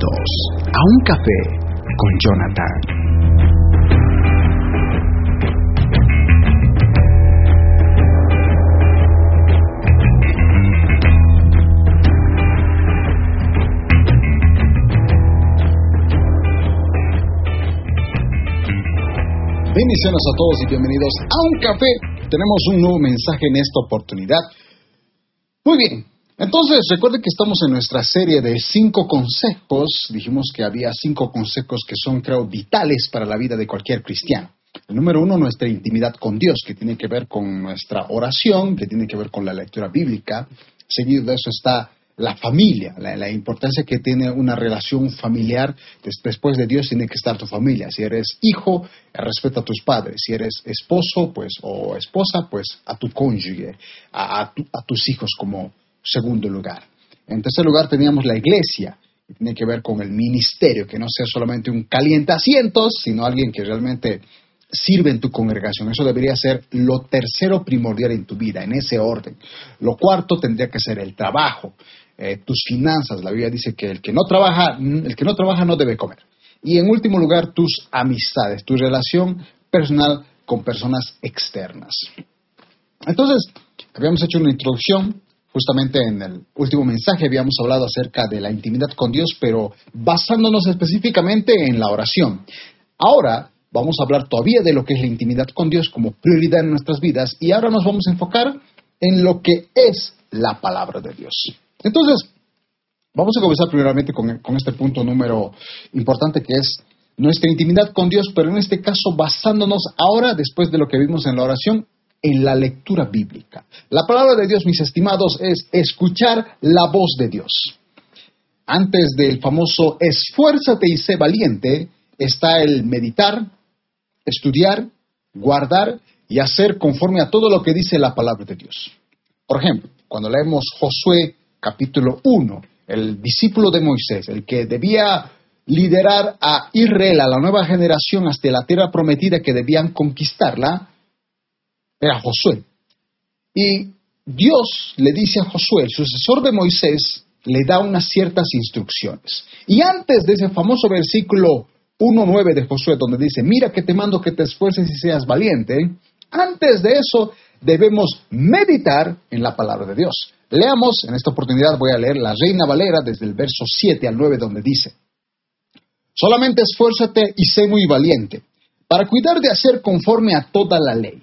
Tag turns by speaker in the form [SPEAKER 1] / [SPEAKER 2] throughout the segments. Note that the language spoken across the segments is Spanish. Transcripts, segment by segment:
[SPEAKER 1] A un café con Jonathan. Bendiciones a todos y bienvenidos a un café. Tenemos un nuevo mensaje en esta oportunidad. Muy bien, entonces recuerden que estamos en nuestra serie de cinco consejos. Dijimos que había cinco consejos que son, creo, vitales para la vida de cualquier cristiano. El número uno, nuestra intimidad con Dios, que tiene que ver con nuestra oración, que tiene que ver con la lectura bíblica. Seguido de eso está la familia, la, importancia que tiene una relación familiar. Después de Dios tiene que estar tu familia. Si eres hijo, respeta a tus padres. Si eres esposo, pues, o esposa, pues a tu cónyuge, a tus hijos como segundo lugar. En tercer lugar teníamos la iglesia, que tiene que ver con el ministerio, que no sea solamente un caliente asientos, sino alguien que realmente sirve en tu congregación. Eso debería ser lo tercero primordial en tu vida, en ese orden. Lo cuarto tendría que ser el trabajo, eh, tus finanzas. La Biblia dice que el que no trabaja, el que no trabaja no debe comer. Y en último lugar, tus amistades, tu relación personal con personas externas. Entonces, habíamos hecho una introducción. Justamente en el último mensaje habíamos hablado acerca de la intimidad con Dios, pero basándonos específicamente en la oración. Ahora vamos a hablar todavía de lo que es la intimidad con Dios como prioridad en nuestras vidas y ahora nos vamos a enfocar en lo que es la palabra de Dios. Entonces, vamos a comenzar primeramente con, este punto número importante que es nuestra intimidad con Dios, pero en este caso basándonos ahora, después de lo que vimos en la oración, en la lectura bíblica. La palabra de Dios, mis estimados, es escuchar la voz de Dios. Antes del famoso esfuérzate y sé valiente, está el meditar, estudiar, guardar y hacer conforme a todo lo que dice la palabra de Dios. Por ejemplo, cuando leemos Josué capítulo 1, el discípulo de Moisés, el que debía liderar a Israel, a la nueva generación, hasta la tierra prometida que debían conquistarla, era Josué. Y Dios le dice a Josué, el sucesor de Moisés, le da unas ciertas instrucciones. Y antes de ese famoso versículo 1.9 de Josué, donde dice, mira que te mando que te esfuerces y seas valiente, antes de eso debemos meditar en la palabra de Dios. Leamos, en esta oportunidad voy a leer la Reina Valera desde el verso 7 al 9, donde dice, solamente esfuérzate y sé muy valiente, para cuidar de hacer conforme a toda la ley,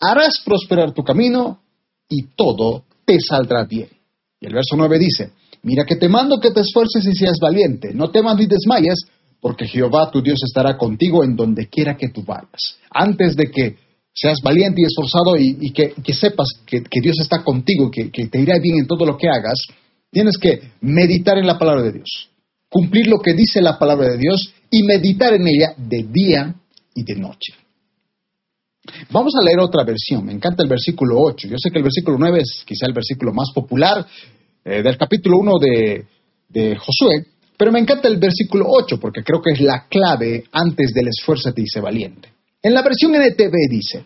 [SPEAKER 1] harás prosperar tu camino y todo te saldrá bien. Y el verso 9 dice, mira que te mando que te esfuerces y seas valiente, no temas ni desmayes, porque Jehová tu Dios estará contigo en donde quiera que tú vayas. Antes de que seas valiente y esforzado y, que, sepas que, que, Dios está contigo, que, que te irá bien en todo lo que hagas, tienes que meditar en la palabra de Dios, cumplir lo que dice la palabra de Dios y meditar en ella de día y de noche. Vamos a leer otra versión. Me encanta el versículo 8. Yo sé que el versículo 9 es quizá el versículo más popular eh, del capítulo 1 de, Josué, pero me encanta el versículo 8 porque creo que es la clave antes del esfuerzo y sé valiente. En la versión NTV dice,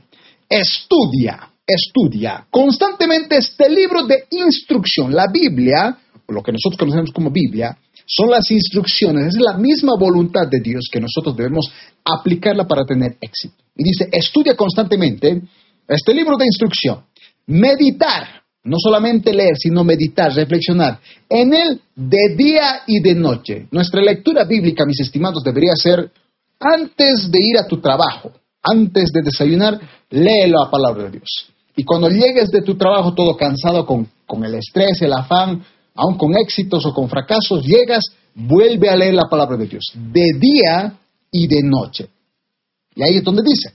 [SPEAKER 1] estudia, estudia constantemente este libro de instrucción. La Biblia, o lo que nosotros conocemos como Biblia, son las instrucciones, es la misma voluntad de Dios que nosotros debemos aplicarla para tener éxito. Y dice, estudia constantemente este libro de instrucción, meditar, no solamente leer, sino meditar, reflexionar en él de día y de noche. Nuestra lectura bíblica, mis estimados, debería ser antes de ir a tu trabajo, antes de desayunar, lee la palabra de Dios. Y cuando llegues de tu trabajo todo cansado con, con el estrés, el afán, aun con éxitos o con fracasos, llegas, vuelve a leer la palabra de Dios, de día y de noche. Y ahí es donde dice,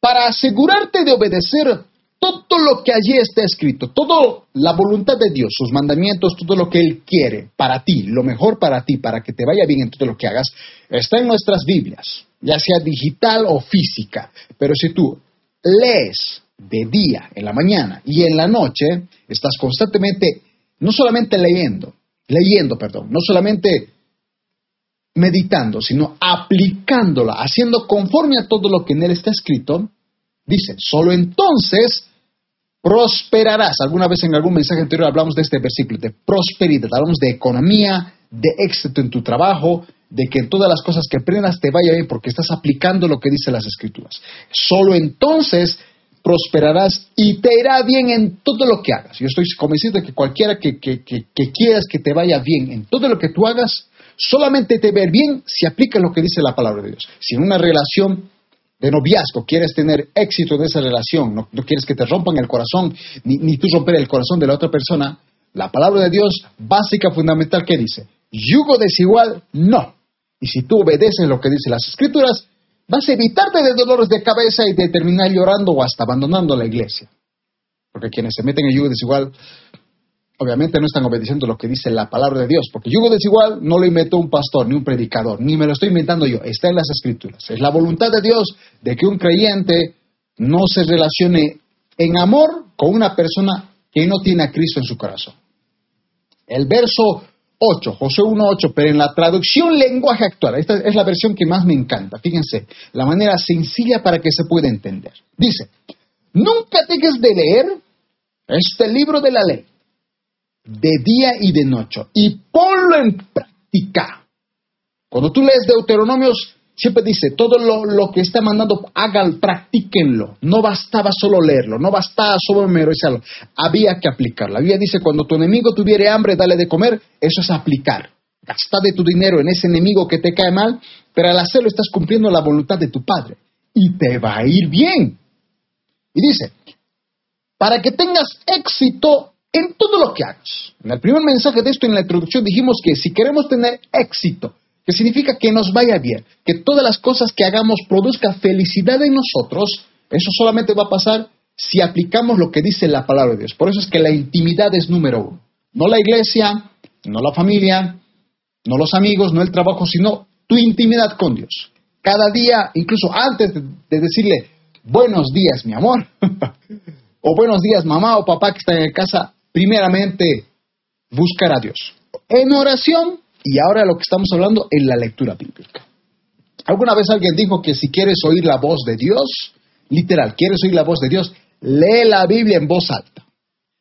[SPEAKER 1] para asegurarte de obedecer todo lo que allí está escrito, toda la voluntad de Dios, sus mandamientos, todo lo que Él quiere para ti, lo mejor para ti, para que te vaya bien en todo lo que hagas, está en nuestras Biblias, ya sea digital o física. Pero si tú lees de día, en la mañana y en la noche, estás constantemente, no solamente leyendo, leyendo, perdón, no solamente meditando, sino aplicándola, haciendo conforme a todo lo que en él está escrito, dice, solo entonces prosperarás. Alguna vez en algún mensaje anterior hablamos de este versículo, de prosperidad, hablamos de economía, de éxito en tu trabajo, de que en todas las cosas que aprendas te vaya bien porque estás aplicando lo que dicen las escrituras. Solo entonces prosperarás y te irá bien en todo lo que hagas. Yo estoy convencido de que cualquiera que, que, quieras que te vaya bien en todo lo que tú hagas, solamente te ver bien si aplica lo que dice la palabra de Dios. Si en una relación de noviazgo quieres tener éxito en esa relación, no, quieres que te rompan el corazón, ni, ni, tú romper el corazón de la otra persona, la palabra de Dios básica, fundamental, ¿qué dice? Yugo desigual, no. Y si tú obedeces lo que dicen las escrituras, vas a evitarte de dolores de cabeza y de terminar llorando o hasta abandonando la iglesia. Porque quienes se meten en yugo desigual, obviamente no están obedeciendo lo que dice la palabra de Dios, porque yugo desigual no lo inventó un pastor ni un predicador, ni me lo estoy inventando yo, está en las escrituras. Es la voluntad de Dios de que un creyente no se relacione en amor con una persona que no tiene a Cristo en su corazón. El verso 8, Josué 1.8, pero en la traducción lenguaje actual, esta es la versión que más me encanta, fíjense, la manera sencilla para que se pueda entender. Dice, nunca dejes de leer este libro de la ley, de día y de noche, y ponlo en práctica. Cuando tú lees Deuteronomios siempre dice, todo lo, que está mandando, hagan, practíquenlo. No bastaba solo leerlo, no bastaba solo memorizarlo, había que aplicarlo. La Biblia dice, cuando tu enemigo tuviera hambre, dale de comer, eso es aplicar. Gasta de tu dinero en ese enemigo que te cae mal, pero al hacerlo estás cumpliendo la voluntad de tu Padre y te va a ir bien. Y dice, para que tengas éxito en todo lo que hagas. En el primer mensaje de esto, en la introducción, dijimos que si queremos tener éxito que significa que nos vaya bien, que todas las cosas que hagamos produzcan felicidad en nosotros, eso solamente va a pasar si aplicamos lo que dice la palabra de Dios. Por eso es que la intimidad es número uno. No la iglesia, no la familia, no los amigos, no el trabajo, sino tu intimidad con Dios. Cada día, incluso antes de, decirle buenos días, mi amor, o buenos días, mamá o papá que está en casa, primeramente buscar a Dios. En oración y ahora lo que estamos hablando es la lectura bíblica. ¿Alguna vez alguien dijo que si quieres oír la voz de Dios, literal, quieres oír la voz de Dios, lee la Biblia en voz alta?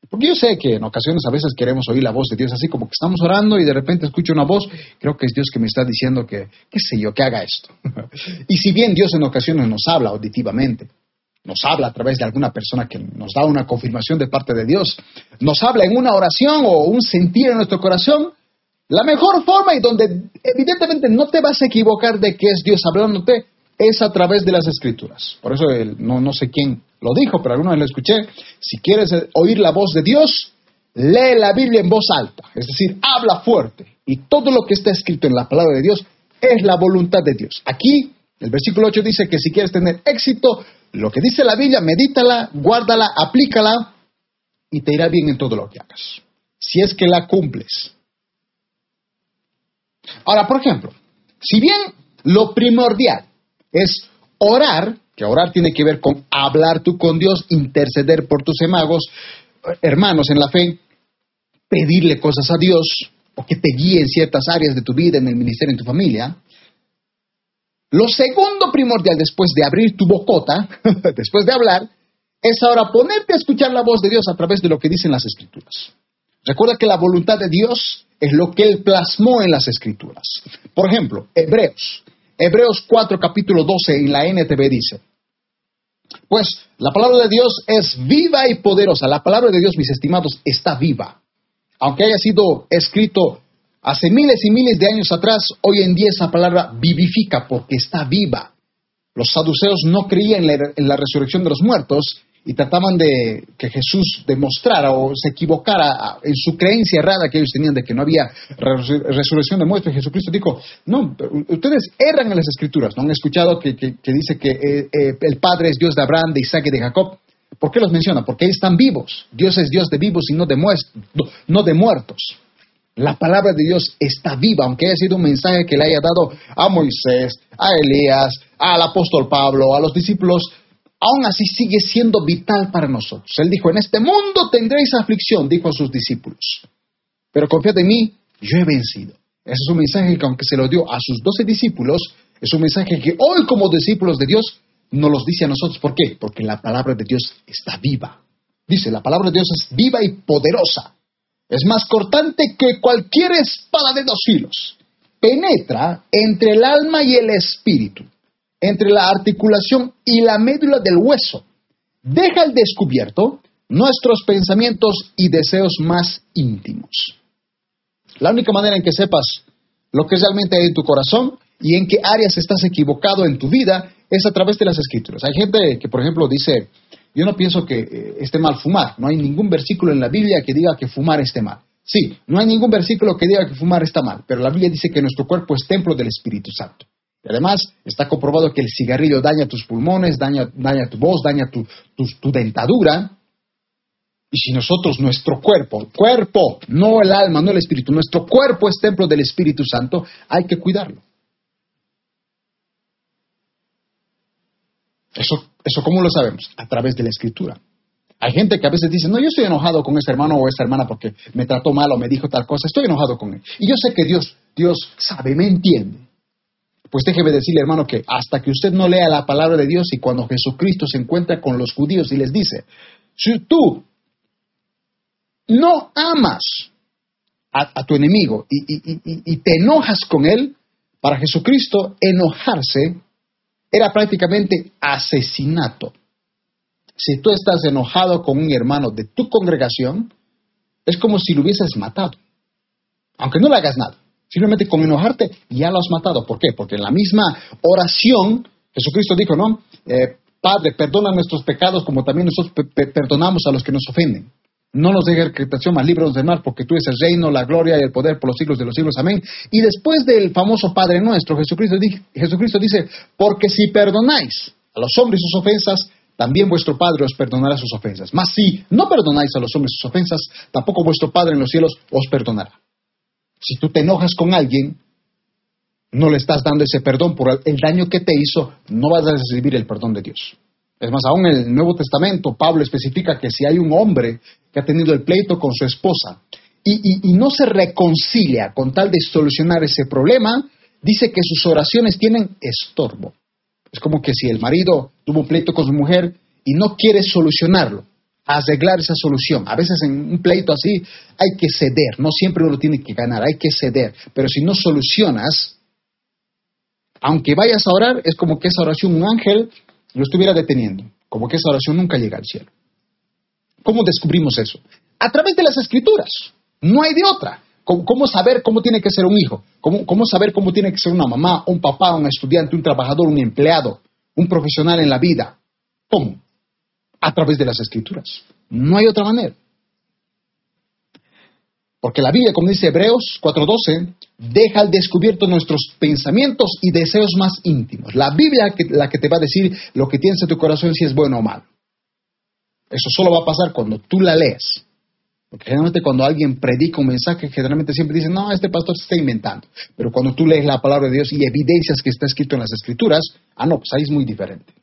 [SPEAKER 1] Porque yo sé que en ocasiones a veces queremos oír la voz de Dios así como que estamos orando y de repente escucho una voz, creo que es Dios que me está diciendo que, qué sé yo, que haga esto. y si bien Dios en ocasiones nos habla auditivamente, nos habla a través de alguna persona que nos da una confirmación de parte de Dios, nos habla en una oración o un sentir en nuestro corazón, la mejor forma y donde evidentemente no te vas a equivocar de que es Dios hablándote es a través de las escrituras. Por eso no, no sé quién lo dijo, pero alguna vez lo escuché. Si quieres oír la voz de Dios, lee la Biblia en voz alta, es decir, habla fuerte. Y todo lo que está escrito en la palabra de Dios es la voluntad de Dios. Aquí, el versículo 8 dice que si quieres tener éxito, lo que dice la Biblia, medítala, guárdala, aplícala y te irá bien en todo lo que hagas. Si es que la cumples. Ahora, por ejemplo, si bien lo primordial es orar, que orar tiene que ver con hablar tú con Dios, interceder por tus emagos, hermanos en la fe, pedirle cosas a Dios o que te guíe en ciertas áreas de tu vida, en el ministerio, en tu familia. Lo segundo primordial después de abrir tu bocota, después de hablar, es ahora ponerte a escuchar la voz de Dios a través de lo que dicen las escrituras. Recuerda que la voluntad de Dios es lo que Él plasmó en las escrituras. Por ejemplo, Hebreos. Hebreos 4, capítulo 12 en la NTV dice, pues la palabra de Dios es viva y poderosa. La palabra de Dios, mis estimados, está viva. Aunque haya sido escrito hace miles y miles de años atrás, hoy en día esa palabra vivifica porque está viva. Los saduceos no creían en la resurrección de los muertos y trataban de que Jesús demostrara o se equivocara en su creencia errada que ellos tenían de que no había resurrección de muertos. Jesucristo dijo, no, ustedes erran en las escrituras, ¿no han escuchado que, dice que eh, eh, el Padre es Dios de Abraham, de Isaac y de Jacob? ¿Por qué los menciona? Porque están vivos. Dios es Dios de vivos y no de, no de muertos. La palabra de Dios está viva, aunque haya sido un mensaje que le haya dado a Moisés, a Elías, al apóstol Pablo, a los discípulos, aún así sigue siendo vital para nosotros. Él dijo, en este mundo tendréis aflicción, dijo a sus discípulos, pero confiad en mí, yo he vencido. Ese es un mensaje que aunque se lo dio a sus doce discípulos, es un mensaje que hoy como discípulos de Dios nos los dice a nosotros. ¿Por qué? Porque la palabra de Dios está viva. Dice, la palabra de Dios es viva y poderosa. Es más cortante que cualquier espada de dos filos. Penetra entre el alma y el espíritu, entre la articulación y la médula del hueso. Deja al descubierto nuestros pensamientos y deseos más íntimos. La única manera en que sepas lo que realmente hay en tu corazón y en qué áreas estás equivocado en tu vida es a través de las escrituras. Hay gente que, por ejemplo, dice, yo no pienso que eh, esté mal fumar. No hay ningún versículo en la Biblia que diga que fumar esté mal. Sí, no hay ningún versículo que diga que fumar está mal, pero la Biblia dice que nuestro cuerpo es templo del Espíritu Santo. Y además está comprobado que el cigarrillo daña tus pulmones, daña, tu voz, daña tu, tu dentadura. Y si nosotros, nuestro cuerpo, cuerpo, no el alma, no el espíritu, nuestro cuerpo es templo del Espíritu Santo, hay que cuidarlo. Eso, eso ¿cómo lo sabemos? A través de la escritura. Hay gente que a veces dice, no, yo estoy enojado con ese hermano o esa hermana porque me trató mal o me dijo tal cosa, estoy enojado con él. Y yo sé que Dios, Dios sabe, me entiende. Pues déjeme decirle, hermano, que hasta que usted no lea la palabra de Dios y cuando Jesucristo se encuentra con los judíos y les dice, si tú no amas a, tu enemigo y te enojas con él, para Jesucristo enojarse era prácticamente asesinato. Si tú estás enojado con un hermano de tu congregación, es como si lo hubieses matado. Aunque no le hagas nada. Simplemente con enojarte ya lo has matado. ¿Por qué? Porque en la misma oración, Jesucristo dijo, ¿no? Eh, Padre, perdona nuestros pecados como también nosotros perdonamos a los que nos ofenden. No nos dejes tentación, más líbranos del mal, porque tú eres el reino, la gloria y el poder por los siglos de los siglos. Amén. Y después del famoso Padre nuestro, Jesucristo, Jesucristo dice, porque si perdonáis a los hombres sus ofensas, también vuestro Padre os perdonará sus ofensas. Mas si no perdonáis a los hombres sus ofensas, tampoco vuestro Padre en los cielos os perdonará. Si tú te enojas con alguien, no le estás dando ese perdón por el daño que te hizo, no vas a recibir el perdón de Dios. Es más, aún en el Nuevo Testamento, Pablo especifica que si hay un hombre que ha tenido el pleito con su esposa y, no se reconcilia con tal de solucionar ese problema, dice que sus oraciones tienen estorbo. Es como que si el marido tuvo un pleito con su mujer y no quiere solucionarlo, arreglar esa solución. A veces en un pleito así hay que ceder, no siempre uno tiene que ganar, hay que ceder. Pero si no solucionas, aunque vayas a orar, es como que esa oración un ángel lo estuviera deteniendo, como que esa oración nunca llega al cielo. ¿Cómo descubrimos eso? A través de las escrituras. No hay de otra. ¿Cómo, saber cómo tiene que ser un hijo? ¿Cómo, ¿Cómo, saber cómo tiene que ser una mamá, un papá, un estudiante, un trabajador, un empleado, un profesional en la vida? ¿Cómo? A través de las escrituras. No hay otra manera. Porque la Biblia, como dice Hebreos 4:12, deja al descubierto nuestros pensamientos y deseos más íntimos. La Biblia es la que te va a decir lo que tienes en tu corazón si es bueno o malo. Eso solo va a pasar cuando tú la lees. Porque generalmente cuando alguien predica un mensaje, generalmente siempre dicen, no, este pastor se está inventando. Pero cuando tú lees la palabra de Dios y evidencias que está escrito en las escrituras, ah, no, pues ahí es muy diferente.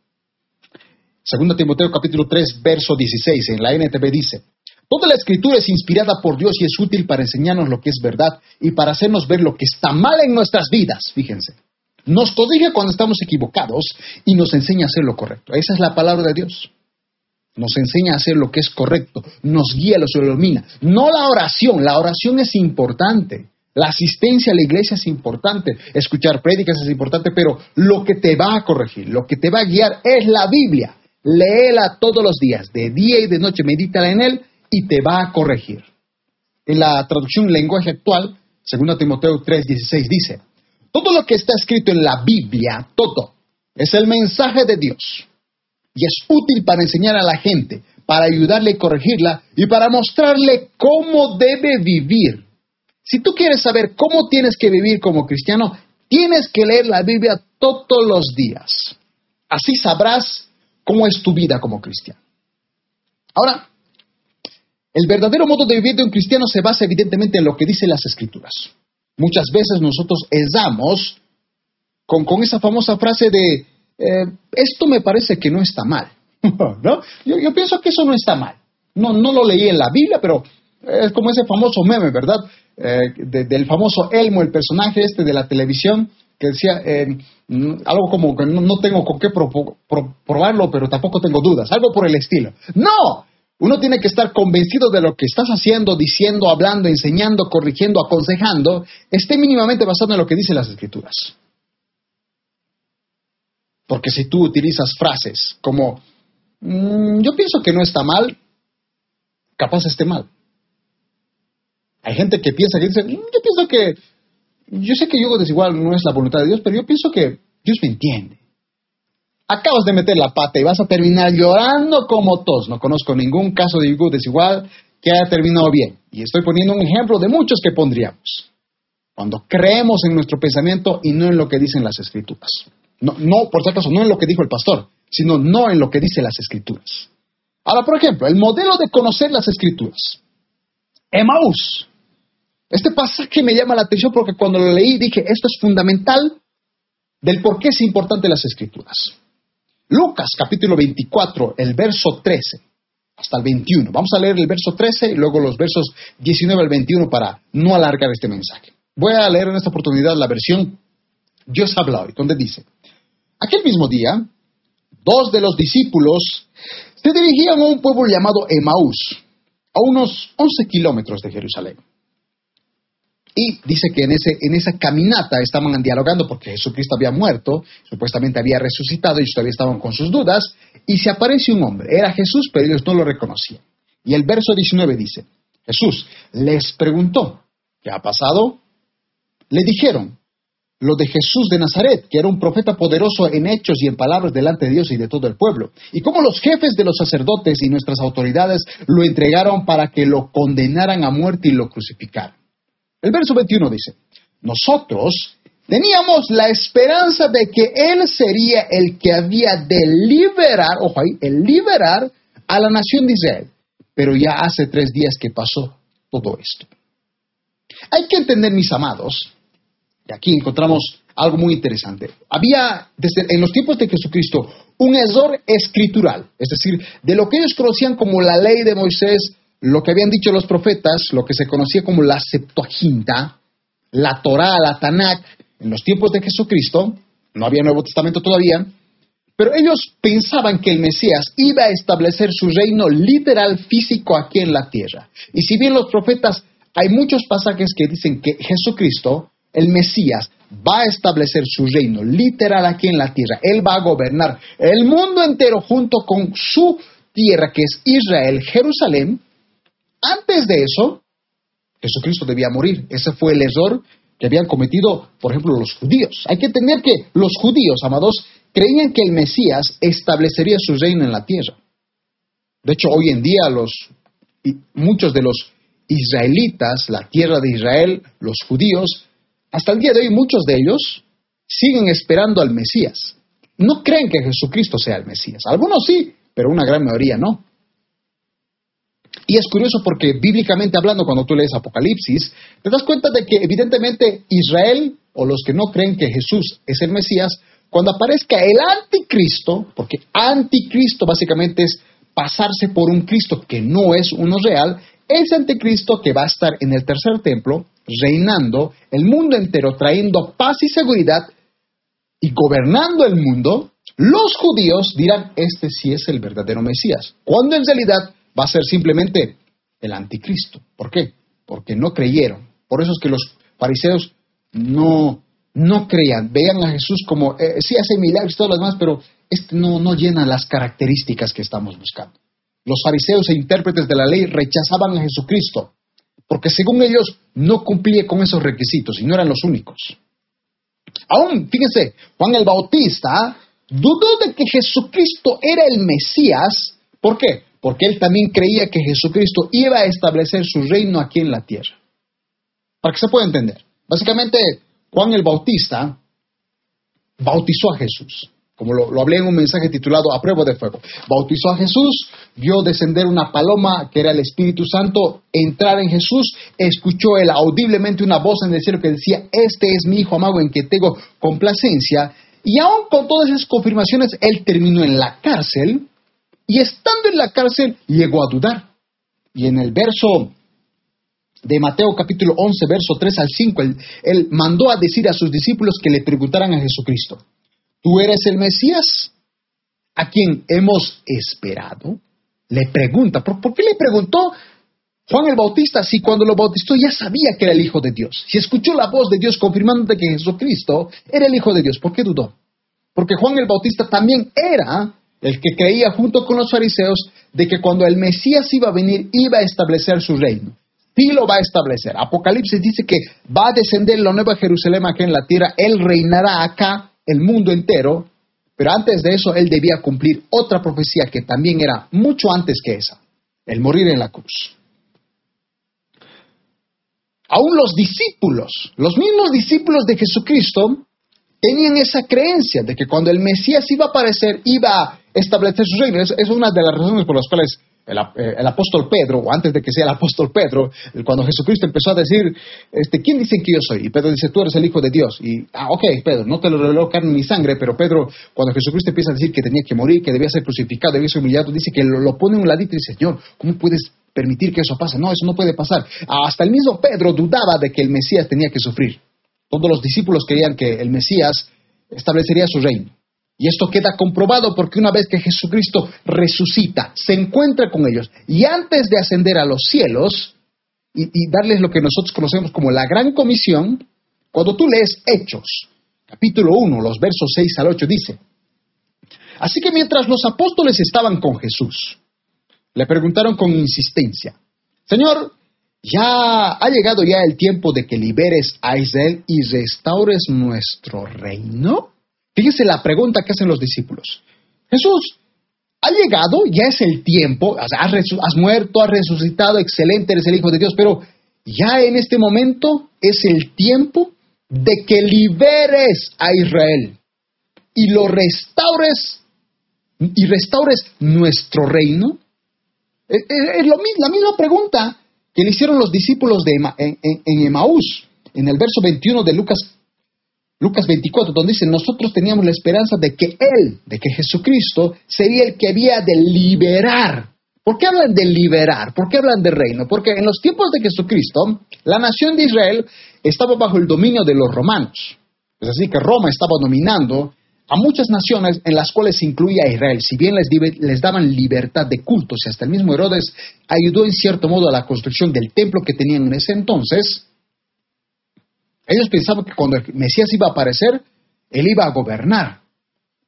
[SPEAKER 1] Segundo Timoteo capítulo 3, verso 16, en la NTV dice, Toda la escritura es inspirada por Dios y es útil para enseñarnos lo que es verdad y para hacernos ver lo que está mal en nuestras vidas. Fíjense. Nos corrige cuando estamos equivocados y nos enseña a hacer lo correcto. Esa es la palabra de Dios. Nos enseña a hacer lo que es correcto, nos guía, nos ilumina. No la oración, la oración es importante. La asistencia a la iglesia es importante, escuchar prédicas es importante, pero lo que te va a corregir, lo que te va a guiar es la Biblia. Léela todos los días, de día y de noche, medítala en él y te va a corregir. En la traducción lenguaje actual, 2 Timoteo 3:16 dice, todo lo que está escrito en la Biblia, todo, es el mensaje de Dios y es útil para enseñar a la gente, para ayudarle a corregirla y para mostrarle cómo debe vivir. Si tú quieres saber cómo tienes que vivir como cristiano, tienes que leer la Biblia todos los días. Así sabrás cómo es tu vida como cristiano. Ahora, el verdadero modo de vivir de un cristiano se basa evidentemente en lo que dicen las escrituras. Muchas veces nosotros esdamos con, con esa famosa frase de, eh, esto me parece que no está mal. ¿No? Yo, pienso que eso no está mal. No, no lo leí en la Biblia, pero es como ese famoso meme, ¿verdad? Eh, del famoso Elmo, el personaje este de la televisión, que decía eh, algo como que no, tengo con qué probarlo, pero tampoco tengo dudas, algo por el estilo. No, uno tiene que estar convencido de lo que estás haciendo, diciendo, hablando, enseñando, corrigiendo, aconsejando, esté mínimamente basado en lo que dicen las escrituras. Porque si tú utilizas frases como, mm, yo pienso que no está mal, capaz esté mal. Hay gente que piensa que dice, mm, yo pienso que, yo sé que yugo desigual no es la voluntad de Dios, pero yo pienso que Dios me entiende. Acabas de meter la pata y vas a terminar llorando como todos. No conozco ningún caso de yugo desigual que haya terminado bien. Y estoy poniendo un ejemplo de muchos que pondríamos. Cuando creemos en nuestro pensamiento y no en lo que dicen las escrituras. No, no, por si acaso, no en lo que dijo el pastor, sino no en lo que dicen las escrituras. Ahora, por ejemplo, el modelo de conocer las escrituras. Emaús. Este pasaje me llama la atención porque cuando lo leí dije, esto es fundamental del por qué es importante las escrituras. Lucas capítulo 24, el verso 13 hasta el 21. Vamos a leer el verso 13 y luego los versos 19 al 21 para no alargar este mensaje. Voy a leer en esta oportunidad la versión Dios habla hoy, donde dice, Aquel mismo día, dos de los discípulos se dirigían a un pueblo llamado Emaús, a unos 11 kilómetros de Jerusalén. Y dice que en, ese, en esa caminata estaban dialogando porque Jesucristo había muerto, supuestamente había resucitado y todavía estaban con sus dudas, y se aparece un hombre. Era Jesús, pero ellos no lo reconocían. Y el verso 19 dice, Jesús les preguntó, ¿qué ha pasado? Le dijeron, lo de Jesús de Nazaret, que era un profeta poderoso en hechos y en palabras delante de Dios y de todo el pueblo, y cómo los jefes de los sacerdotes y nuestras autoridades lo entregaron para que lo condenaran a muerte y lo crucificaran. El verso 21 dice, nosotros teníamos la esperanza de que Él sería el que había de liberar, ojo ahí, el liberar a la nación de Israel, pero ya hace tres días que pasó todo esto. Hay que entender, mis amados, y aquí encontramos algo muy interesante. Había, desde, en los tiempos de Jesucristo, un error escritural, es decir, de lo que ellos conocían como la ley de Moisés, lo que habían dicho los profetas, lo que se conocía como la Septuaginta, la Torá, la Tanakh, en los tiempos de Jesucristo, no había Nuevo Testamento todavía, pero ellos pensaban que el Mesías iba a establecer su reino literal físico aquí en la tierra. Y si bien los profetas, hay muchos pasajes que dicen que Jesucristo el Mesías va a establecer su reino literal aquí en la tierra. Él va a gobernar el mundo entero junto con su tierra, que es Israel, Jerusalén. Antes de eso, Jesucristo debía morir. Ese fue el error que habían cometido, por ejemplo, los judíos. Hay que entender que los judíos, amados, creían que el Mesías establecería su reino en la tierra. De hecho, hoy en día los, muchos de los israelitas, la tierra de Israel, los judíos, hasta el día de hoy muchos de ellos siguen esperando al Mesías. No creen que Jesucristo sea el Mesías. Algunos sí, pero una gran mayoría no. Y es curioso porque bíblicamente hablando, cuando tú lees Apocalipsis, te das cuenta de que evidentemente Israel o los que no creen que Jesús es el Mesías, cuando aparezca el anticristo, porque anticristo básicamente es pasarse por un Cristo que no es uno real, ese anticristo que va a estar en el tercer templo, reinando el mundo entero, trayendo paz y seguridad y gobernando el mundo, los judíos dirán, este sí es el verdadero Mesías, cuando en realidad va a ser simplemente el anticristo. ¿Por qué? Porque no creyeron. Por eso es que los fariseos no, no creían, veían a Jesús como, eh, sí hace milagros y todo lo demás, pero este no, no llena las características que estamos buscando. Los fariseos e intérpretes de la ley rechazaban a Jesucristo porque según ellos no cumplía con esos requisitos y no eran los únicos. Aún, fíjense, Juan el Bautista dudó de que Jesucristo era el Mesías. ¿Por qué? Porque él también creía que Jesucristo iba a establecer su reino aquí en la tierra. Para que se pueda entender. Básicamente, Juan el Bautista bautizó a Jesús. como lo, hablé en un mensaje titulado A prueba de fuego. Bautizó a Jesús, vio descender una paloma que era el Espíritu Santo, entrar en Jesús, escuchó él audiblemente una voz en el cielo que decía, este es mi hijo amado en que tengo complacencia. Y aún con todas esas confirmaciones, él terminó en la cárcel y estando en la cárcel llegó a dudar. Y en el verso de Mateo capítulo 11, verso 3 al 5, él, mandó a decir a sus discípulos que le preguntaran a Jesucristo, ¿tú eres el Mesías? ¿A quien hemos esperado? Le pregunta, ¿por, qué le preguntó Juan el Bautista si cuando lo bautizó ya sabía que era el Hijo de Dios? Si escuchó la voz de Dios confirmando que Jesucristo era el Hijo de Dios, ¿por qué dudó? Porque Juan el Bautista también era el que creía junto con los fariseos de que cuando el Mesías iba a venir iba a establecer su reino sí lo va a establecer. Apocalipsis dice que va a descender la nueva Jerusalén aquí en la tierra, Él reinará acá el mundo entero, pero antes de eso Él debía cumplir otra profecía que también era mucho antes que esa, el morir en la cruz. Aún los discípulos, los mismos discípulos de Jesucristo, tenían esa creencia de que cuando el Mesías iba a aparecer, iba a establecer su reino. es una de las razones por las cuales eh, el, apóstol Pedro, o antes de que sea el apóstol Pedro, cuando Jesucristo empezó a decir, este, ¿quién dicen que yo soy? Y Pedro dice, tú eres el Hijo de Dios. Y, ah, ok, Pedro, no te lo reveló carne ni sangre, pero Pedro, cuando Jesucristo empieza a decir que tenía que morir, que debía ser crucificado, debía ser humillado, dice que lo, pone en un ladito y dice, Señor, ¿cómo puedes permitir que eso pase? No, eso no puede pasar. Hasta el mismo Pedro dudaba de que el Mesías tenía que sufrir. Todos los discípulos creían que el Mesías establecería su reino. Y esto queda comprobado porque una vez que Jesucristo resucita, se encuentra con ellos y antes de ascender a los cielos y, darles lo que nosotros conocemos como la gran comisión, cuando tú lees Hechos, capítulo 1, los versos 6 al 8, dice, así que mientras los apóstoles estaban con Jesús, le preguntaron con insistencia, Señor, ya ha llegado ya el tiempo de que liberes a Israel y restaures nuestro reino. Fíjese la pregunta que hacen los discípulos. Jesús, ha llegado, ya es el tiempo, has, muerto, has resucitado, excelente, eres el Hijo de Dios, pero ya en este momento es el tiempo de que liberes a Israel y lo restaures y restaures nuestro reino. Es, la misma pregunta que le hicieron los discípulos de en, en Emaús, en el verso 21 de Lucas Lucas 24, donde dice, nosotros teníamos la esperanza de que Él, de que Jesucristo, sería el que había de liberar. ¿Por qué hablan de liberar? ¿Por qué hablan de reino? Porque en los tiempos de Jesucristo, la nación de Israel estaba bajo el dominio de los romanos. Es así que Roma estaba dominando a muchas naciones en las cuales se incluía a Israel. Si bien les, les daban libertad de cultos y hasta el mismo Herodes ayudó en cierto modo a la construcción del templo que tenían en ese entonces, ellos pensaban que cuando el Mesías iba a aparecer, él iba a gobernar.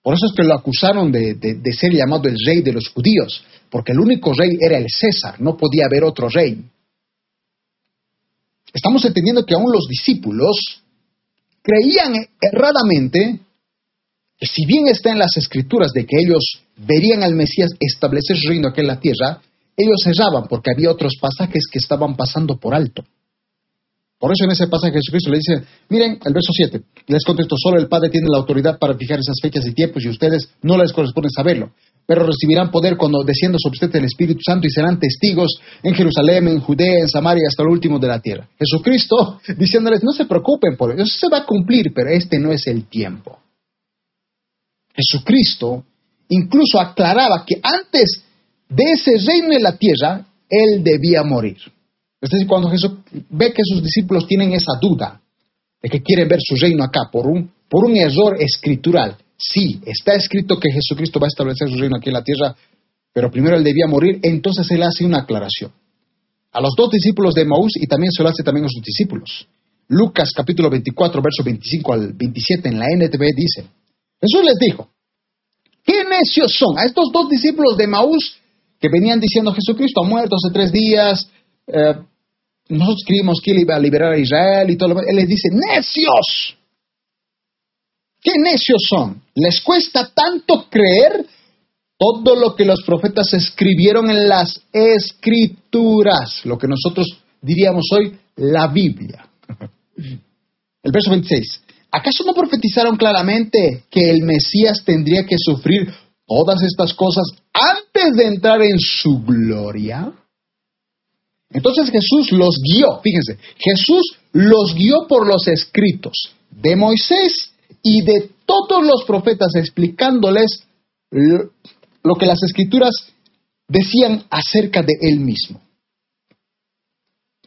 [SPEAKER 1] Por eso es que lo acusaron de, ser llamado el rey de los judíos, porque el único rey era el César, no podía haber otro rey. Estamos entendiendo que aún los discípulos creían erradamente que si bien está en las escrituras de que ellos verían al Mesías establecer su reino aquí en la tierra, ellos erraban porque había otros pasajes que estaban pasando por alto. Por eso en ese pasaje Jesucristo le dice, miren, el verso 7, les contestó, solo el Padre tiene la autoridad para fijar esas fechas y tiempos y ustedes no les corresponde saberlo, pero recibirán poder cuando descienda sobre ustedes el Espíritu Santo y serán testigos en Jerusalén, en Judea, en Samaria, hasta lo último de la tierra. Jesucristo diciéndoles, no se preocupen por eso, eso se va a cumplir, pero este no es el tiempo. Jesucristo incluso aclaraba que antes de ese reino en la tierra, Él debía morir. Es decir, cuando Jesús ve que sus discípulos tienen esa duda de que quieren ver su reino acá por un, error escritural, sí, está escrito que Jesucristo va a establecer su reino aquí en la tierra, pero primero él debía morir, entonces él hace una aclaración. A los dos discípulos de Maús y también se lo hace también a sus discípulos. Lucas capítulo 24, verso 25 al 27 en la NTV dice, Jesús les dijo, ¿qué necios son? A estos dos discípulos de Maús que venían diciendo Jesucristo ha muerto hace tres días, eh, nosotros creímos que él iba a liberar a Israel y todo lo. Él les dice, necios. ¿Qué necios son? ¿Les cuesta tanto creer todo lo que los profetas escribieron en las escrituras? Lo que nosotros diríamos hoy la Biblia. El verso 26. ¿Acaso no profetizaron claramente que el Mesías tendría que sufrir todas estas cosas antes de entrar en su gloria? Entonces Jesús los guió, fíjense, Jesús los guió por los escritos de Moisés y de todos los profetas explicándoles lo que las escrituras decían acerca de él mismo.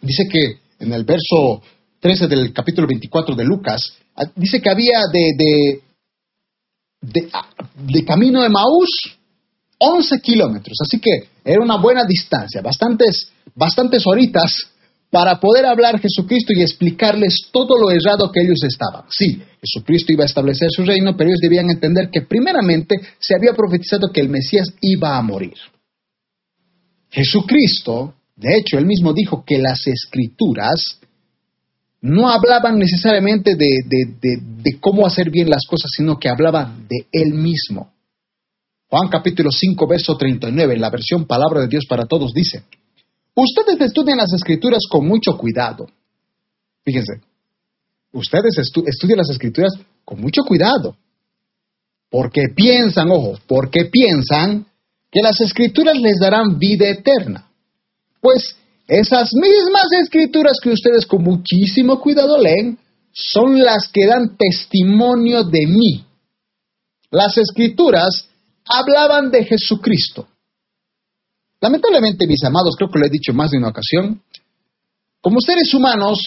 [SPEAKER 1] Dice que en el verso 13 del capítulo 24 de Lucas, ah, dice que había de, de, ah, de, camino de Maús 11 kilómetros, así que era una buena distancia, bastantes, bastantes horitas para poder hablar Jesucristo y explicarles todo lo errado que ellos estaban. Sí, Jesucristo iba a establecer su reino, pero ellos debían entender que primeramente se había profetizado que el Mesías iba a morir. Jesucristo, de hecho, él mismo dijo que las escrituras no hablaban necesariamente de, de, cómo hacer bien las cosas, sino que hablaban de él mismo. Juan capítulo 5, verso 39, en la versión Palabra de Dios para Todos, dice, ustedes estudian las escrituras con mucho cuidado. Fíjense, ustedes estudian las escrituras con mucho cuidado, porque piensan, ojo, porque piensan que las escrituras les darán vida eterna. Pues esas mismas escrituras que ustedes con muchísimo cuidado leen son las que dan testimonio de mí. Las escrituras hablaban de Jesucristo. Lamentablemente, mis amados, creo que lo he dicho más de una ocasión, como seres humanos,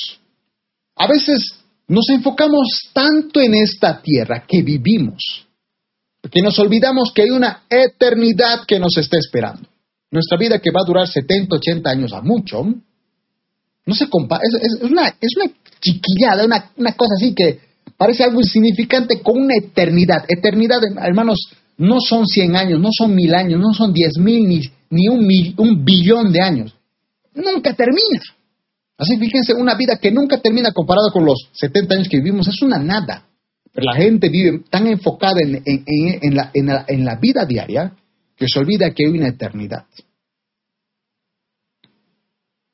[SPEAKER 1] a veces nos enfocamos tanto en esta tierra que vivimos que nos olvidamos que hay una eternidad que nos está esperando. Nuestra vida que va a durar 70, 80 años a mucho, no se compara, es, una, es una chiquillada, una cosa así que parece algo insignificante con una eternidad. Eternidad, hermanos, no son 100 años, no son mil años, no son 10 mil ni, ni un, un billón de años. Nunca termina. Así fíjense, una vida que nunca termina comparada con los 70 años que vivimos, es una nada. Pero la gente vive tan enfocada en, la, vida diaria que se olvida que hay una eternidad.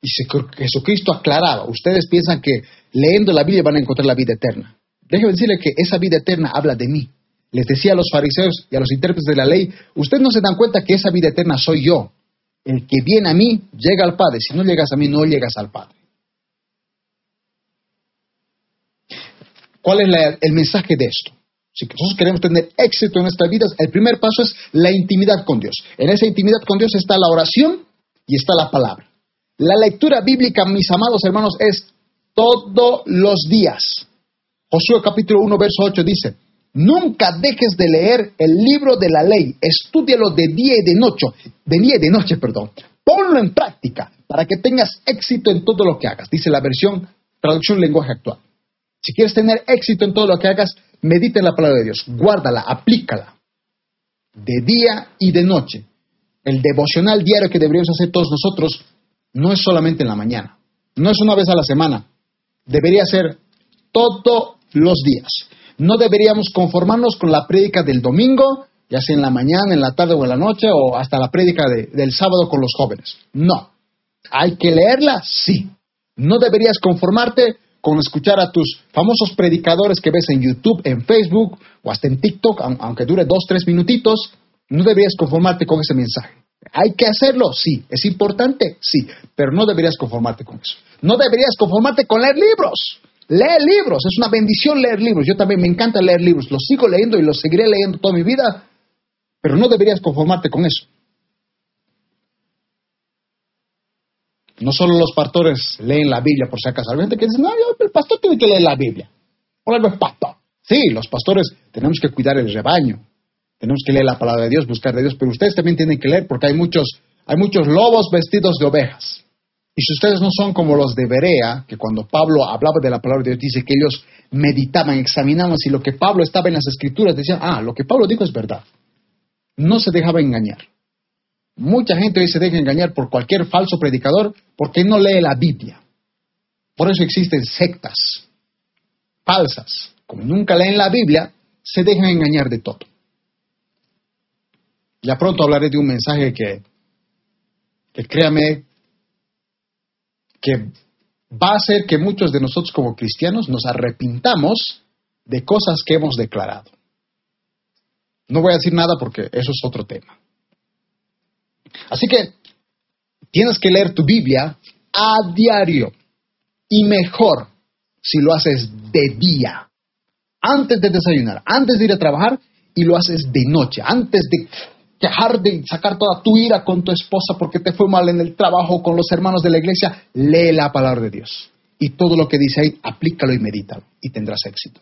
[SPEAKER 1] Y Jesucristo aclaraba, ustedes piensan que leyendo la Biblia van a encontrar la vida eterna. Déjenme decirle que esa vida eterna habla de mí. Les decía a los fariseos y a los intérpretes de la ley, ustedes no se dan cuenta que esa vida eterna soy yo. El que viene a mí llega al Padre. Si no llegas a mí, no llegas al Padre. ¿Cuál es el mensaje de esto? Si nosotros queremos tener éxito en nuestras vidas, el primer paso es la intimidad con Dios. En esa intimidad con Dios está la oración y está la palabra. La lectura bíblica, mis amados hermanos, es todos los días. Josué capítulo 1, verso 8 dice, nunca dejes de leer el libro de la ley, estúdialo de día y de noche, de día y de noche, perdón. Ponlo en práctica para que tengas éxito en todo lo que hagas, dice la versión traducción lenguaje actual. Si quieres tener éxito en todo lo que hagas, medita en la palabra de Dios, guárdala, aplícala, de día y de noche. El devocional diario que deberíamos hacer todos nosotros no es solamente en la mañana, no es una vez a la semana, debería ser todos los días. No deberíamos conformarnos con la prédica del domingo, ya sea en la mañana, en la tarde o en la noche, o hasta la prédica del sábado con los jóvenes. No. ¿Hay que leerla? Sí. No deberías conformarte con escuchar a tus famosos predicadores que ves en YouTube, en Facebook o hasta en TikTok, aunque dure dos, tres minutitos, no deberías conformarte con ese mensaje. ¿Hay que hacerlo? Sí. ¿Es importante? Sí. Pero no deberías conformarte con eso. No deberías conformarte con leer libros. Leer libros. Es una bendición leer libros. Yo también me encanta leer libros. Los sigo leyendo y los seguiré leyendo toda mi vida. Pero no deberías conformarte con eso. No solo los pastores leen la Biblia, por si acaso. Hay gente que dice, no, el pastor tiene que leer la Biblia. Hola, pastor. Sí, los pastores tenemos que cuidar el rebaño. Tenemos que leer la palabra de Dios, buscar de Dios, pero ustedes también tienen que leer porque hay muchos, hay muchos lobos vestidos de ovejas. Y si ustedes no son como los de Berea, que cuando Pablo hablaba de la palabra de Dios, dice que ellos meditaban, examinaban si lo que Pablo estaba en las escrituras, decían, ah, lo que Pablo dijo es verdad. No se dejaba engañar. Mucha gente hoy se deja engañar por cualquier falso predicador porque no lee la Biblia. Por eso existen sectas falsas. Como nunca leen la Biblia, se dejan engañar de todo. Ya pronto hablaré de un mensaje que, que créame, que va a hacer que muchos de nosotros como cristianos nos arrepintamos de cosas que hemos declarado. No voy a decir nada porque eso es otro tema. Así que tienes que leer tu Biblia a diario y mejor si lo haces de día, antes de desayunar, antes de ir a trabajar y lo haces de noche, antes de dejar de sacar toda tu ira con tu esposa porque te fue mal en el trabajo con los hermanos de la iglesia, lee la palabra de Dios. Y todo lo que dice ahí, aplícalo y medítalo y tendrás éxito.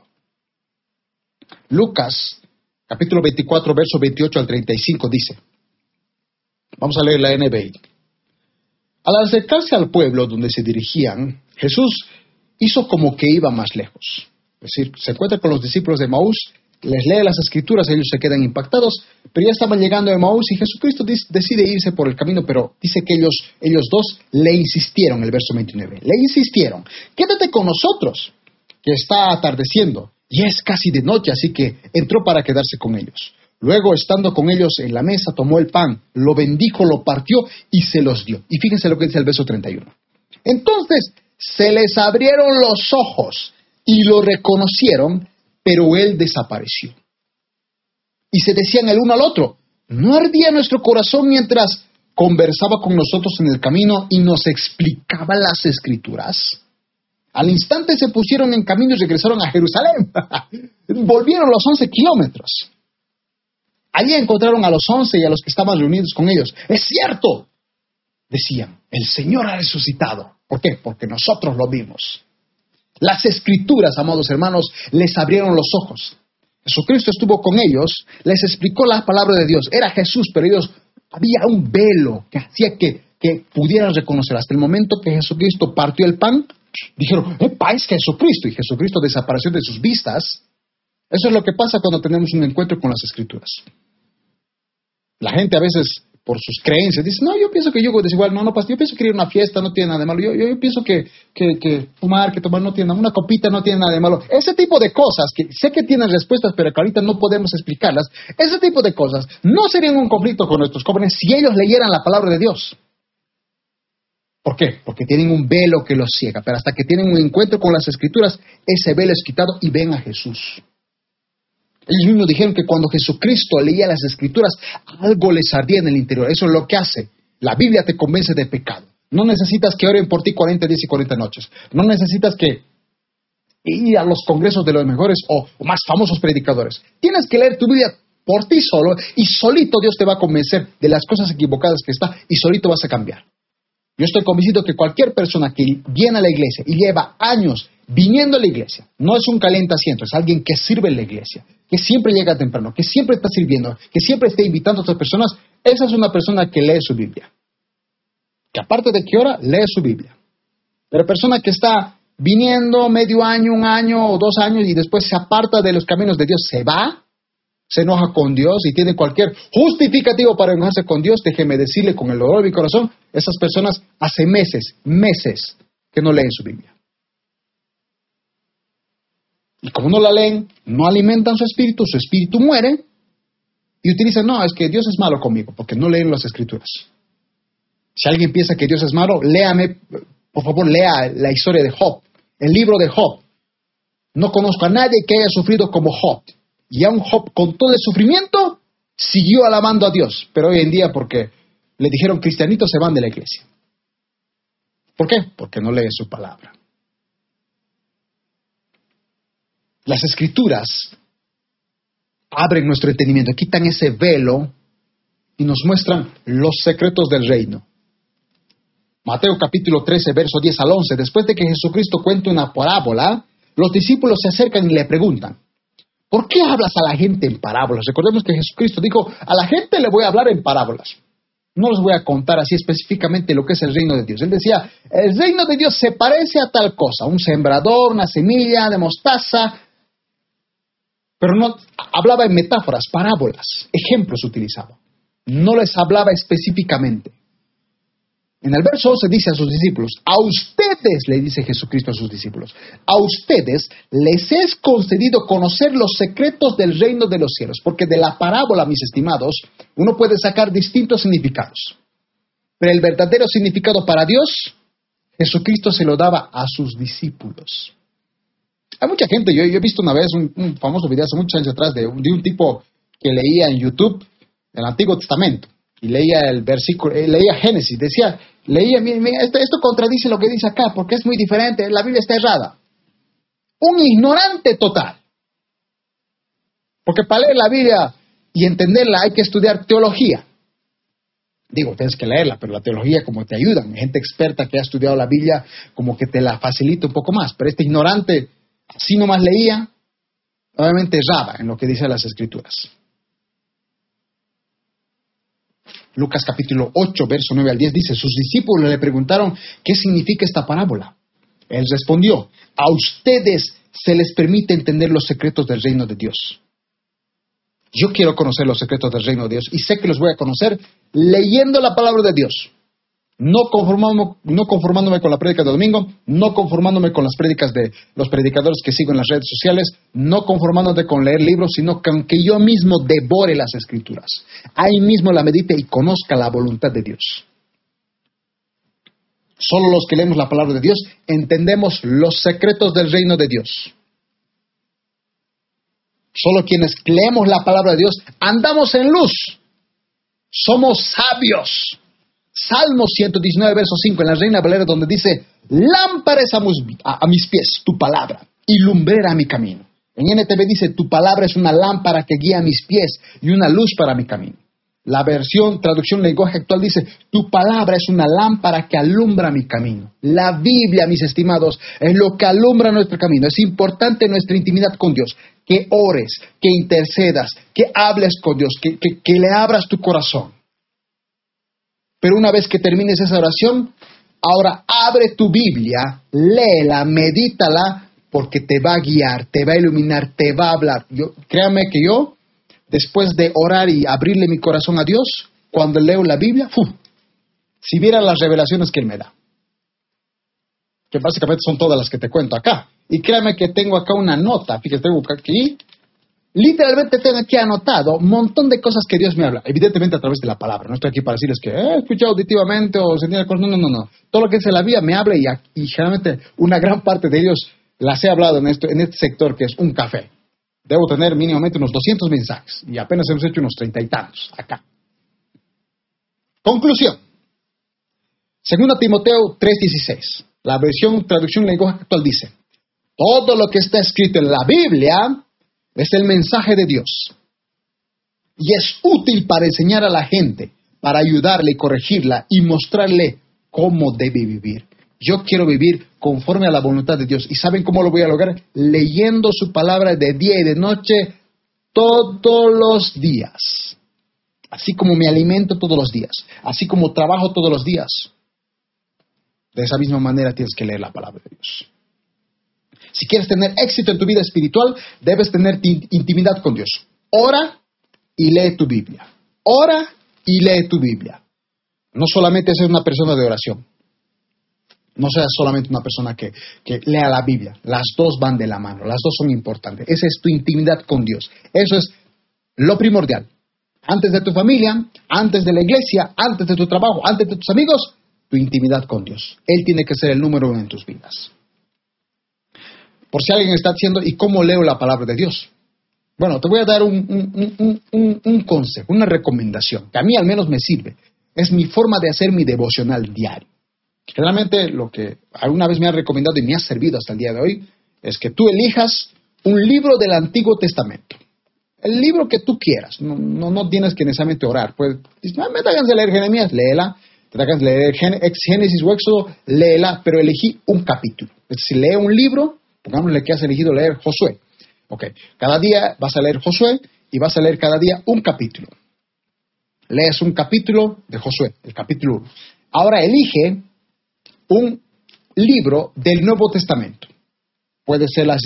[SPEAKER 1] Lucas, capítulo 24, verso 28 al 35 dice, vamos a leer la NBI. Al acercarse al pueblo donde se dirigían, Jesús hizo como que iba más lejos. Es decir, se encuentra con los discípulos de Maús les lee las escrituras, ellos se quedan impactados, pero ya estaban llegando a Maús y Jesucristo decide irse por el camino, pero dice que ellos, ellos dos le insistieron, el verso 29, le insistieron, quédate con nosotros, que está atardeciendo, y es casi de noche, así que entró para quedarse con ellos. Luego, estando con ellos en la mesa, tomó el pan, lo bendijo, lo partió y se los dio. Y fíjense lo que dice el verso 31. Entonces se les abrieron los ojos y lo reconocieron, pero él desapareció. Y se decían el uno al otro, ¿no ardía nuestro corazón mientras conversaba con nosotros en el camino y nos explicaba las escrituras? Al instante se pusieron en camino y regresaron a Jerusalén. Volvieron los once kilómetros. Allí encontraron a los once y a los que estaban reunidos con ellos. Es cierto, decían, el Señor ha resucitado. ¿Por qué? Porque nosotros lo vimos. Las escrituras, amados hermanos, les abrieron los ojos. Jesucristo estuvo con ellos, les explicó la palabra de Dios. Era Jesús, pero ellos había un velo que hacía que, pudieran reconocer. Hasta el momento que Jesucristo partió el pan, dijeron, ¡epa, es Jesucristo! Y Jesucristo desapareció de sus vistas. Eso es lo que pasa cuando tenemos un encuentro con las escrituras. La gente a veces por sus creencias. Dice, no, yo pienso que yo desigual, no, no, yo pienso que ir a una fiesta no tiene nada de malo, yo, yo, pienso que, que, fumar, que tomar no tiene nada, una copita no tiene nada de malo. Ese tipo de cosas, que sé que tienen respuestas, pero que ahorita no podemos explicarlas, ese tipo de cosas no serían un conflicto con nuestros jóvenes si ellos leyeran la palabra de Dios. ¿Por qué? Porque tienen un velo que los ciega, pero hasta que tienen un encuentro con las escrituras, ese velo es quitado y ven a Jesús. Ellos mismos dijeron que cuando Jesucristo leía las escrituras, algo les ardía en el interior. Eso es lo que hace. La Biblia te convence de pecado. No necesitas que oren por ti 40 días y 40 noches. No necesitas que ir a los congresos de los mejores o, más famosos predicadores. Tienes que leer tu Biblia por ti solo y solito Dios te va a convencer de las cosas equivocadas que está y solito vas a cambiar. Yo estoy convencido que cualquier persona que viene a la iglesia y lleva años viniendo a la iglesia, no es un asiento, es alguien que sirve en la iglesia, que siempre llega temprano, que siempre está sirviendo, que siempre está invitando a otras personas, esa es una persona que lee su Biblia. Que aparte de que ora, lee su Biblia. Pero persona que está viniendo medio año, un año o dos años y después se aparta de los caminos de Dios, se va, se enoja con Dios y tiene cualquier justificativo para enojarse con Dios, déjeme decirle con el dolor de mi corazón, esas personas hace meses, meses que no leen su Biblia. Y como no la leen, no alimentan su espíritu, su espíritu muere y utilizan, no, es que Dios es malo conmigo, porque no leen las escrituras. Si alguien piensa que Dios es malo, léame, por favor, lea la historia de Job, el libro de Job. No conozco a nadie que haya sufrido como Job. Y aún Job, con todo el sufrimiento, siguió alabando a Dios. Pero hoy en día, porque le dijeron cristianitos, se van de la iglesia. ¿Por qué? Porque no lee su palabra. Las escrituras abren nuestro entendimiento, quitan ese velo y nos muestran los secretos del reino. Mateo capítulo 13, verso 10 al 11. Después de que Jesucristo cuente una parábola, los discípulos se acercan y le preguntan, ¿por qué hablas a la gente en parábolas? Recordemos que Jesucristo dijo, a la gente le voy a hablar en parábolas. No les voy a contar así específicamente lo que es el reino de Dios. Él decía, el reino de Dios se parece a tal cosa, un sembrador, una semilla de mostaza, pero no hablaba en metáforas, parábolas, ejemplos utilizaba. No les hablaba específicamente. En el verso 11 dice a sus discípulos, a ustedes, le dice Jesucristo a sus discípulos, a ustedes les es concedido conocer los secretos del reino de los cielos, porque de la parábola, mis estimados, uno puede sacar distintos significados. Pero el verdadero significado para Dios, Jesucristo se lo daba a sus discípulos. Hay mucha gente, yo, he visto una vez un, famoso video hace muchos años atrás de, un tipo que leía en YouTube el Antiguo Testamento y leía el versículo, eh, leía Génesis, decía, leía, mira, esto, esto, contradice lo que dice acá, porque es muy diferente, la Biblia está errada. Un ignorante total. Porque para leer la Biblia y entenderla hay que estudiar teología. Digo, tienes que leerla, pero la teología como te ayuda. Gente experta que ha estudiado la Biblia como que te la facilita un poco más. Pero este ignorante, así nomás leía, obviamente erraba en lo que dice las escrituras. Lucas capítulo 8, verso 9 al 10 dice, sus discípulos le preguntaron, ¿qué significa esta parábola? Él respondió, a ustedes se les permite entender los secretos del reino de Dios. Yo quiero conocer los secretos del reino de Dios y sé que los voy a conocer leyendo la palabra de Dios no conformándome, no conformándome con la prédica de domingo, no conformándome con las prédicas de los predicadores que sigo en las redes sociales, no conformándome con leer libros, sino que yo mismo devore las escrituras. Ahí mismo la medite y conozca la voluntad de Dios. Solo los que leemos la palabra de Dios entendemos los secretos del reino de Dios. Solo quienes leemos la palabra de Dios andamos en luz. Somos sabios. Salmo 119, verso 5, en la Reina Valera, donde dice, lámpara a, a, mis pies tu palabra y lumbrera mi camino. En NTV dice, tu palabra es una lámpara que guía mis pies y una luz para mi camino. La versión, traducción lenguaje actual dice, tu palabra es una lámpara que alumbra mi camino. La Biblia, mis estimados, es lo que alumbra nuestro camino. Es importante nuestra intimidad con Dios, que ores, que intercedas, que hables con Dios, que le abras tu corazón. Pero una vez que termines esa oración, ahora abre tu Biblia, léela, medítala, porque te va a guiar, te va a iluminar, te va a hablar. Yo, créame que yo, después de orar y abrirle mi corazón a Dios, cuando leo la Biblia, si viera las revelaciones que Él me da, que básicamente son todas las que te cuento acá. Y créame que tengo acá una nota, fíjate, tengo aquí Literalmente tengo aquí anotado un montón de cosas que Dios me habla, evidentemente a través de la palabra. No estoy aquí para decirles que he escuchado auditivamente o sentí cosas. No, no, no, no. Todo lo que dice la Biblia me habla y, generalmente una gran parte de ellos las he hablado en, esto, en este sector que es un café. Debo tener mínimamente unos 200 mensajes y apenas hemos hecho unos treinta y tantos acá. Conclusión. Segunda Timoteo 3:16. La versión traducción lenguaje actual dice, todo lo que está escrito en la Biblia es el mensaje de Dios. Y es útil para enseñar a la gente, para ayudarle y corregirla y mostrarle cómo debe vivir. Yo quiero vivir conforme a la voluntad de Dios. ¿Y saben cómo lo voy a lograr? Leyendo su palabra de día y de noche todos los días. Así como me alimento todos los días. Así como trabajo todos los días. De esa misma manera tienes que leer la palabra de Dios. Si quieres tener éxito en tu vida espiritual, debes tener intimidad con Dios. Ora y lee tu Biblia. Ora y lee tu Biblia. No solamente seas una persona de oración. No seas solamente una persona que, que, lea la Biblia. Las dos van de la mano. Las dos son importantes. Esa es tu intimidad con Dios. Eso es lo primordial. Antes de tu familia, antes de la iglesia, antes de tu trabajo, antes de tus amigos, tu intimidad con Dios. Él tiene que ser el número uno en tus vidas. Por si alguien está diciendo, ¿y cómo leo la palabra de Dios? Bueno, te voy a dar un, consejo, una recomendación, que a mí al menos me sirve. Es mi forma de hacer mi devocional diario. Generalmente lo que alguna vez me ha recomendado y me ha servido hasta el día de hoy es que tú elijas un libro del Antiguo Testamento. El libro que tú quieras. No, no, tienes que necesariamente orar. Pues, no, me tengas de leer Jeremías, léela. Te tengas de leer Génesis o Éxodo, léela, pero elegí un capítulo. Decir, lee un libro Pongámosle que has elegido leer Josué. Ok, cada día vas a leer Josué y vas a leer cada día un capítulo. Lees un capítulo de Josué, el capítulo 1. Ahora elige un libro del Nuevo Testamento. Puede ser la,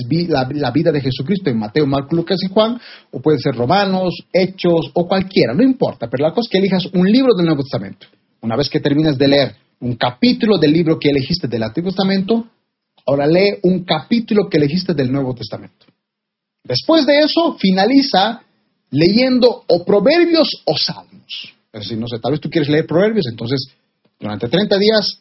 [SPEAKER 1] vida de Jesucristo en Mateo, Marco, Lucas y Juan, o puede ser Romanos, Hechos o cualquiera, no importa, pero la cosa es que elijas un libro del Nuevo Testamento. Una vez que termines de leer un capítulo del libro que elegiste del Antiguo Testamento, Ahora lee un capítulo que elegiste del Nuevo Testamento. Después de eso, finaliza leyendo o proverbios o salmos. Es decir, no sé, tal vez tú quieres leer proverbios, entonces durante 30 días,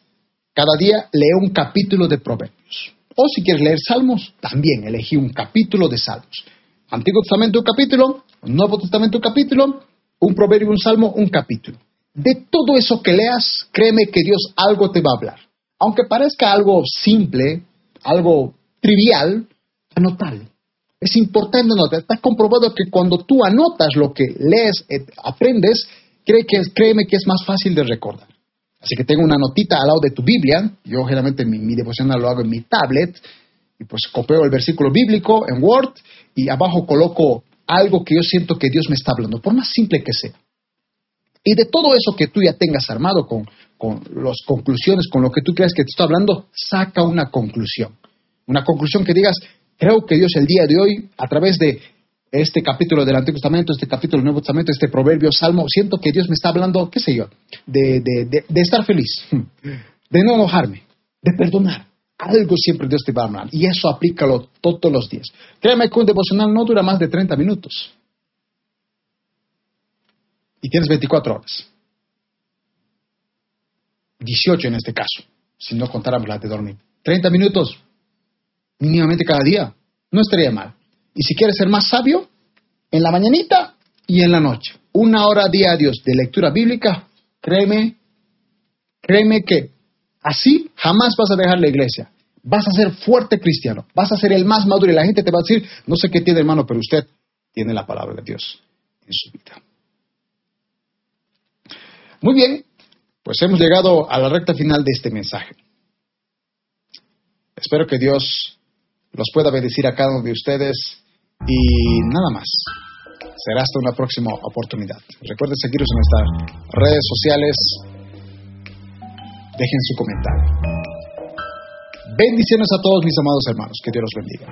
[SPEAKER 1] cada día lee un capítulo de proverbios. O si quieres leer Salmos, también elegí un capítulo de Salmos. Antiguo Testamento un capítulo, Nuevo Testamento un capítulo, un proverbio, un salmo, un capítulo. De todo eso que leas, créeme que Dios algo te va a hablar. Aunque parezca algo simple, algo trivial, anótalo. Es importante anotar. Está comprobado que cuando tú anotas lo que lees, eh, aprendes, cree que, créeme que es más fácil de recordar. Así que tengo una notita al lado de tu Biblia. Yo generalmente mi, mi devocional lo hago en mi tablet. Y pues copio el versículo bíblico en Word y abajo coloco algo que yo siento que Dios me está hablando, por más simple que sea. Y de todo eso que tú ya tengas armado con, con las conclusiones, con lo que tú creas que te está hablando, saca una conclusión. Una conclusión que digas, creo que Dios el día de hoy, a través de este capítulo del Antiguo Testamento, este capítulo del Nuevo Testamento, este proverbio, salmo, siento que Dios me está hablando, qué sé yo, de, de, de estar feliz, de no enojarme, de perdonar. Algo siempre Dios te va a hablar. Y eso aplícalo todos los días. Créeme que un devocional no dura más de 30 minutos. Y tienes 24 horas. 18 en este caso, si no contáramos la de dormir. 30 minutos mínimamente cada día. No estaría mal. Y si quieres ser más sabio, en la mañanita y en la noche. Una hora día a Dios de lectura bíblica, créeme, créeme que así jamás vas a dejar la iglesia. Vas a ser fuerte cristiano, vas a ser el más maduro y la gente te va a decir, no sé qué tiene hermano, pero usted tiene la palabra de Dios en su vida. Muy bien, pues hemos llegado a la recta final de este mensaje. Espero que Dios los pueda bendecir a cada uno de ustedes y nada más. Será hasta una próxima oportunidad. Recuerden seguirnos en nuestras redes sociales. Dejen su comentario. Bendiciones a todos mis amados hermanos. Que Dios los bendiga.